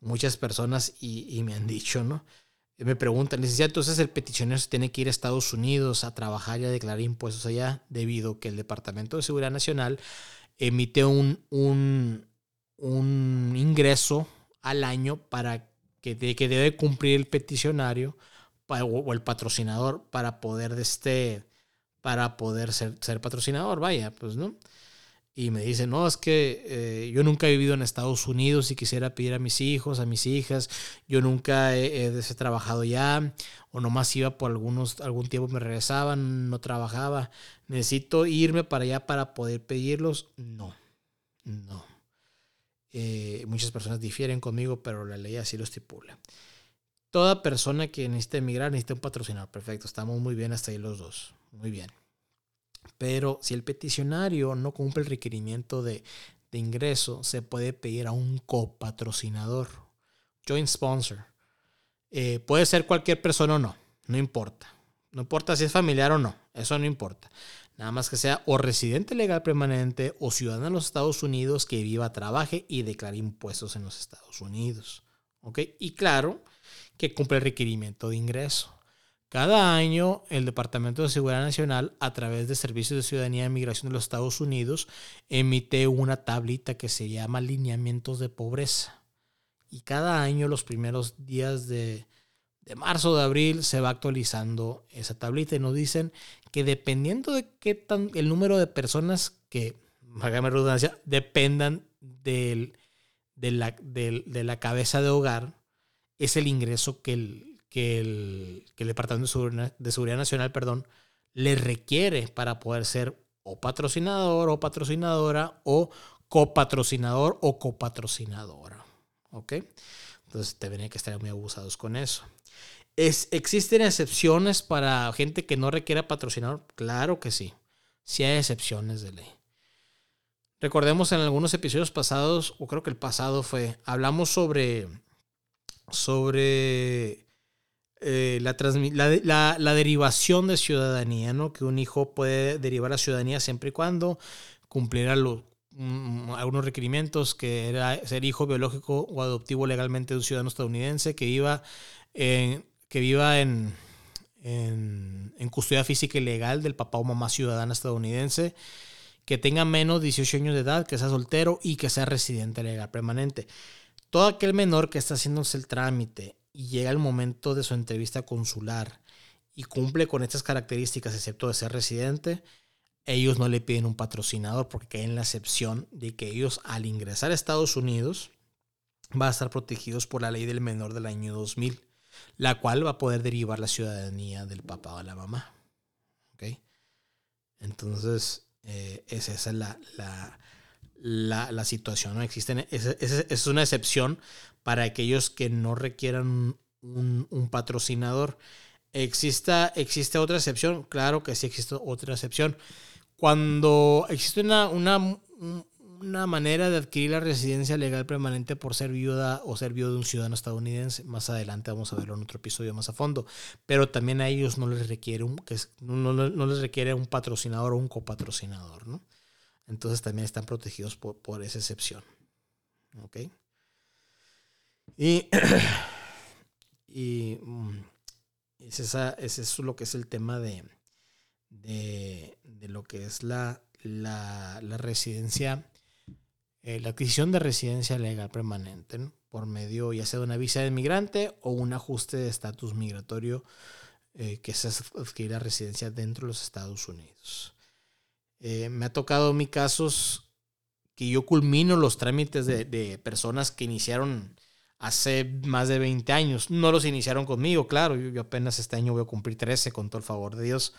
muchas personas, y, y me han dicho, ¿no? Me preguntan, licenciado, entonces el peticionario se tiene que ir a Estados Unidos a trabajar y a declarar impuestos allá, debido a que el Departamento de Seguridad Nacional emite un, un, un ingreso al año para que, que debe cumplir el peticionario o el patrocinador para poder este para poder ser, ser patrocinador, vaya, pues no y me dice, no, es que eh, yo nunca he vivido en Estados Unidos y quisiera pedir a mis hijos, a mis hijas, yo nunca he, trabajado ya, o nomás iba por algunos, algún tiempo me regresaba, no trabajaba, necesito irme para allá para poder pedirlos. No, no. Eh, muchas personas difieren conmigo, pero la ley así lo estipula. Toda persona que necesite emigrar necesita un patrocinador. Perfecto, estamos muy bien hasta ahí los dos. Muy bien. Pero si el peticionario no cumple el requerimiento de, ingreso, se puede pedir a un copatrocinador, joint sponsor. Eh, puede ser cualquier persona o no, no importa. No importa si es familiar o no, eso no importa. Nada más que sea o residente legal permanente o ciudadano de los Estados Unidos que viva, trabaje y declare impuestos en los Estados Unidos. ¿Ok? Y claro, que cumple el requerimiento de ingreso. Cada año, el Departamento de Seguridad Nacional, a través de Servicios de Ciudadanía e Migración de los Estados Unidos, emite una tablita que se llama Lineamientos de Pobreza. Y cada año, los primeros días de, marzo o de abril, se va actualizando esa tablita y nos dicen que dependiendo de qué tan el número de personas que, hágame redundancia, dependan del, de, la, de la cabeza de hogar, es el ingreso que el, que el, Departamento de Seguridad, Nacional perdón, le requiere para poder ser o patrocinador o patrocinadora o copatrocinador o copatrocinadora. ¿Ok? Entonces deberían que estar muy abusados con eso. ¿Es, ¿Existen excepciones para gente que no requiera patrocinador? Claro que sí. Sí hay excepciones de ley. Recordemos en algunos episodios pasados, o creo que el pasado fue, hablamos sobre, sobre eh, la, la, derivación de ciudadanía, ¿no? Que un hijo puede derivar a ciudadanía siempre y cuando cumpliera los, mm, algunos requerimientos, que era ser hijo biológico o adoptivo legalmente de un ciudadano estadounidense que viva en, que viva en, en, custodia física y legal del papá o mamá ciudadana estadounidense, que tenga menos de 18 años de edad, que sea soltero y que sea residente legal permanente. Todo aquel menor que está haciéndose el trámite y llega el momento de su entrevista consular y cumple con estas características, excepto de ser residente, ellos no le piden un patrocinador porque caen en la excepción de que ellos al ingresar a Estados Unidos van a estar protegidos por la ley del menor del año 2000, la cual va a poder derivar la ciudadanía del papá o la mamá. Entonces, eh, esa es la, la, situación. ¿no? Existen, es, una excepción para aquellos que no requieran un, patrocinador. ¿Exista, ¿Existe otra excepción? Claro que sí existe otra excepción. Cuando existe una, una, una manera de adquirir la residencia legal permanente por ser viuda o ser viudo de un ciudadano estadounidense. Más adelante vamos a verlo en otro episodio más a fondo. Pero también a ellos no les requiere un, no, les requiere un patrocinador o un copatrocinador, ¿no? Entonces también están protegidos por, por esa excepción. ¿Ok? Y, y mm, es, esa, es eso lo que es el tema de, de, lo que es la, la, residencia eh, la adquisición de residencia legal permanente por medio ya sea de una visa de migrante o un ajuste de estatus migratorio eh, que es adquirir la residencia dentro de los Estados Unidos. Eh, me ha tocado mi casos que yo culmino los trámites de, de, personas que iniciaron hace más de 20 años. No los iniciaron conmigo, claro, yo, apenas este año voy a cumplir 13 con todo el favor de Dios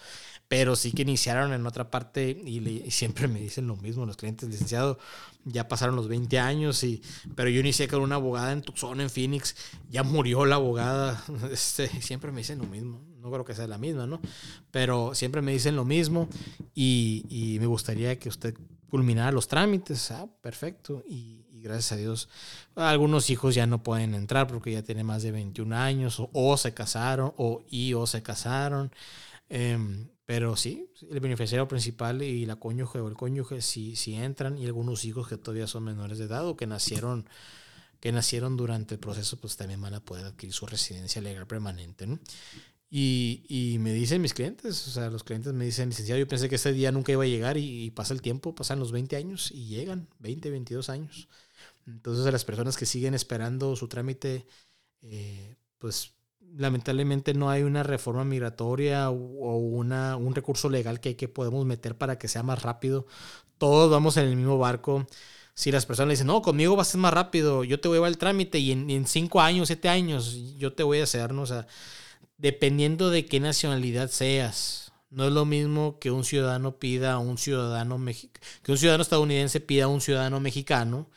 pero sí que iniciaron en otra parte y, siempre me dicen lo mismo los clientes, licenciado, ya pasaron los 20 años, y, pero yo inicié con una abogada en Tucson, en Phoenix, ya murió la abogada, este, siempre me dicen lo mismo, no creo que sea la misma, ¿no? Pero siempre me dicen lo mismo y, y me gustaría que usted culminara los trámites, ah, perfecto, y, gracias a Dios algunos hijos ya no pueden entrar porque ya tienen más de 21 años o, se casaron o y o se casaron. Em, pero sí, el beneficiario principal y la cónyuge o el cónyuge sí, sí entran y algunos hijos que todavía son menores de edad o que nacieron, que nacieron durante el proceso, pues también van a poder adquirir su residencia legal permanente. Y, y, me dicen mis clientes, o sea, los clientes me dicen, licenciado, yo pensé que este día nunca iba a llegar y, pasa el tiempo, pasan los 20 años y llegan, 20, 22 años. Entonces a las personas que siguen esperando su trámite, eh, pues lamentablemente no hay una reforma migratoria o una, un recurso legal que, que podemos meter para que sea más rápido. Todos vamos en el mismo barco. Si las personas dicen, no, conmigo va a ser más rápido, yo te voy a llevar el trámite y en, cinco años, siete años, yo te voy a hacer, ¿no? O sea, dependiendo de qué nacionalidad seas. No es lo mismo que un ciudadano pida a un ciudadano que un ciudadano estadounidense pida a un ciudadano mexicano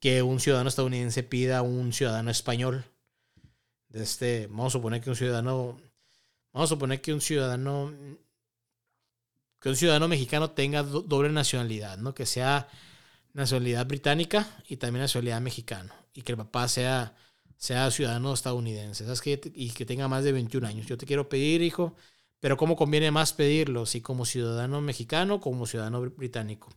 que un ciudadano estadounidense pida a un ciudadano español de este, vamos a suponer que un ciudadano, vamos a suponer que un ciudadano, que un ciudadano mexicano tenga doble nacionalidad, ¿no? Que sea nacionalidad británica y también nacionalidad mexicana, y que el papá sea, sea ciudadano estadounidense, ¿sabes? Y que tenga más de 21 años. Yo te quiero pedir, hijo, pero ¿cómo conviene más pedirlo? Si como ciudadano mexicano como ciudadano británico.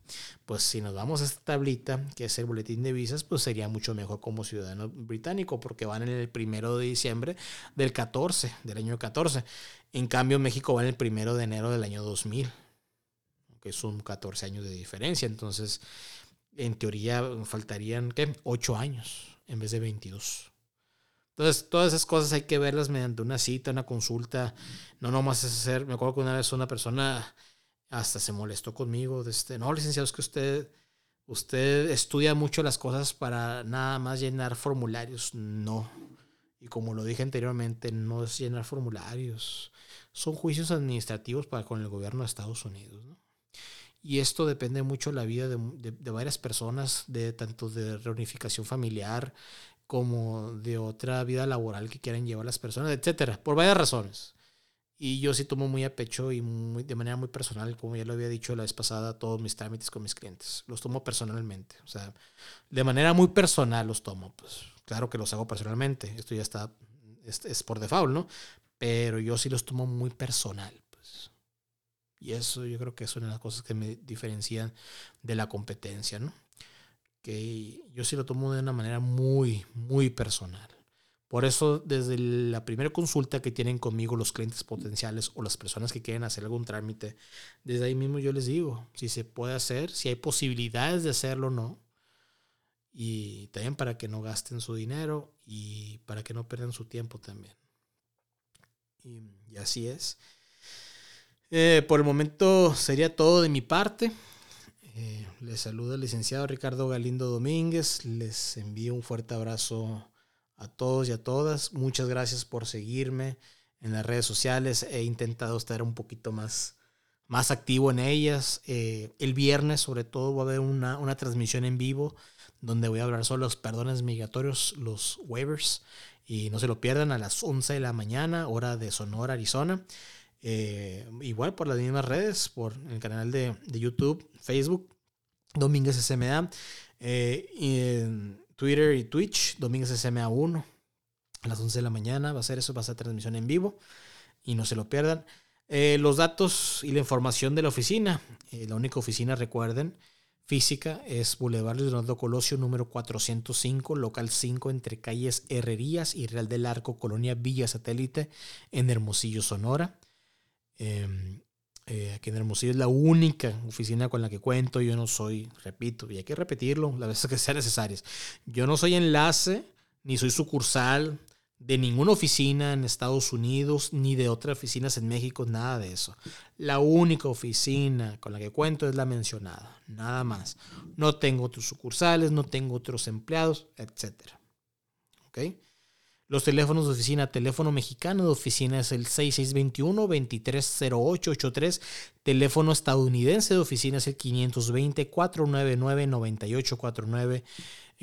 Pues si nos vamos a esta tablita, que es el boletín de visas, pues sería mucho mejor como ciudadano británico, porque van en el primero de diciembre del 14, del año 14. En cambio, México va en el primero de enero del año 2000, que son 14 años de diferencia. Entonces, en teoría, faltarían, ¿qué? 8 años en vez de 22. Entonces, todas esas cosas hay que verlas mediante una cita, una consulta. No nomás es hacer. Me acuerdo que una vez una persona hasta se molestó conmigo. De este, no, licenciado, que usted, usted estudia mucho las cosas para nada más llenar formularios. No. Y como lo dije anteriormente, no es llenar formularios. Son juicios administrativos para con el gobierno de Estados Unidos. Y esto depende mucho de la vida de, de, varias personas, de tanto de reunificación familiar, como de otra vida laboral que quieran llevar las personas, etcétera, por varias razones. Y yo sí tomo muy a pecho y muy, de manera muy personal, como ya lo había dicho la vez pasada, todos mis trámites con mis clientes. Los tomo personalmente. O sea, de manera muy personal los tomo. Pues claro que los hago personalmente. Esto ya está, es, es por default, ¿no? Pero yo sí los tomo muy personal. Pues. Y eso yo creo que es una de las cosas que me diferencian de la competencia, ¿no? Que yo sí lo tomo de una manera muy, muy personal. Por eso, desde la primera consulta que tienen conmigo los clientes potenciales o las personas que quieren hacer algún trámite, desde ahí mismo yo les digo si se puede hacer, si hay posibilidades de hacerlo o no. Y también para que no gasten su dinero y para que no pierdan su tiempo también. Y, así es. Eh, por el momento sería todo de mi parte. Eh, les saluda el licenciado Ricardo Galindo Domínguez. Les envío un fuerte abrazo a todos y a todas. Muchas gracias por seguirme en las redes sociales. He intentado estar un poquito más, más activo en ellas. Eh, el viernes, sobre todo, va a haber una, una, transmisión en vivo donde voy a hablar sobre los perdones migratorios, los waivers. Y no se lo pierdan a las 11 de la mañana, hora de Sonora, Arizona. Eh, igual por las mismas redes, por el canal de, de YouTube, Facebook, Domínguez SMA, eh, y en Twitter y Twitch, Domínguez SMA 1, a las 11 de la mañana. Va a ser eso, va a ser transmisión en vivo y no se lo pierdan. Eh, los datos y la información de la oficina. la única oficina, recuerden, física es Boulevard Leonardo Colosio número 405, local 5 entre calles Herrerías y Real del Arco, Colonia Villa Satélite en Hermosillo, Sonora. Em, eh, aquí en Hermosillo es la única oficina con la que cuento. Yo no soy, repito, y hay que repetirlo las veces que sean necesarias. Yo no soy enlace ni soy sucursal de ninguna oficina en Estados Unidos ni de otras oficinas en México, nada de eso. La única oficina con la que cuento es la mencionada, nada más. No tengo otros sucursales, no tengo otros empleados, etc. ¿Ok? Los teléfonos de oficina, teléfono mexicano de oficina es el 6621-230883. Teléfono estadounidense de oficina es el 520-499-9849.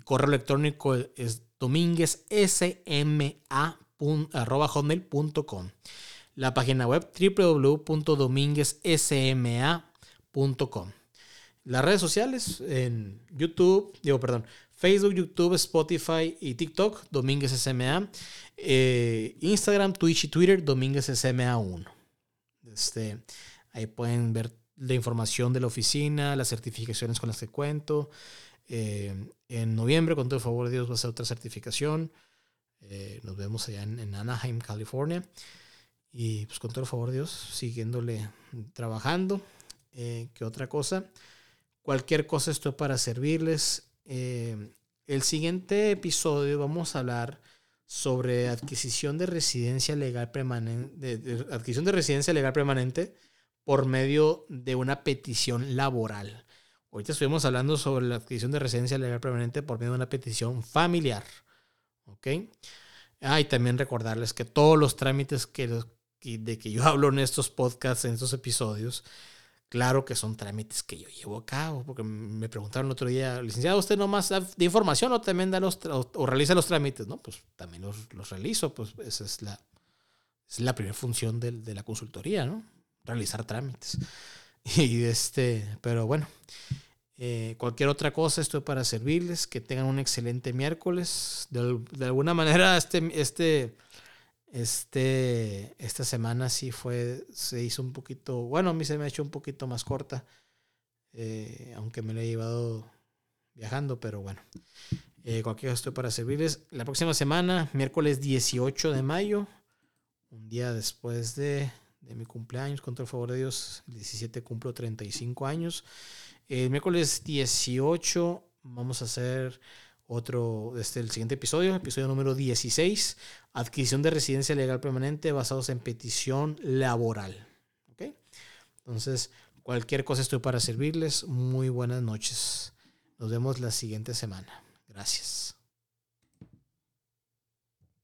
Correo electrónico es domínguezsma.com. La página web www.domínguezsma.com. Las redes sociales en YouTube, digo, perdón, Facebook, YouTube, Spotify y TikTok, Domínguez SMA. Eh, Instagram, Twitch y Twitter, Domínguez SMA 1. Este, ahí pueden ver la información de la oficina, las certificaciones con las que cuento. Eh, en noviembre, con todo el favor de Dios, va a ser otra certificación. Eh, nos vemos allá en, Anaheim, California. Y pues con todo el favor de Dios, siguiéndole trabajando. ¿Qué otra cosa? Cualquier cosa estoy para servirles. Eh, el siguiente episodio vamos a hablar sobre adquisición de residencia legal permanente, adquisición de residencia legal permanente por medio de una petición laboral. Ahorita estuvimos hablando sobre la adquisición de residencia legal permanente por medio de una petición familiar. ¿Ok? Ah, y también recordarles que todos los trámites que, de que yo hablo en estos podcasts, en estos episodios, Claro que son trámites que yo llevo a cabo, porque me preguntaron el otro día, licenciado, ¿usted nomás da información o también da los, o, realiza los trámites? No, pues también los, los realizo, pues esa es la, es la primera función de, de, la consultoría, ¿no? Realizar trámites. Y este, pero bueno, eh, cualquier otra cosa estoy para servirles, que tengan un excelente miércoles. De, de alguna manera, este, este este, esta semana sí fue, se hizo un poquito, bueno, a mí se me ha hecho un poquito más corta, eh, aunque me la he llevado viajando, pero bueno, eh, cualquier cosa estoy para servirles. La próxima semana, miércoles 18 de mayo, un día después de, de mi cumpleaños, con todo el favor de Dios, el 17 cumplo 35 años. El miércoles 18 vamos a hacer otro, este, el siguiente episodio, episodio número 16, adquisición de residencia legal permanente basados en petición laboral. ¿Ok? Entonces, cualquier cosa estoy para servirles. Muy buenas noches. Nos vemos la siguiente semana. Gracias.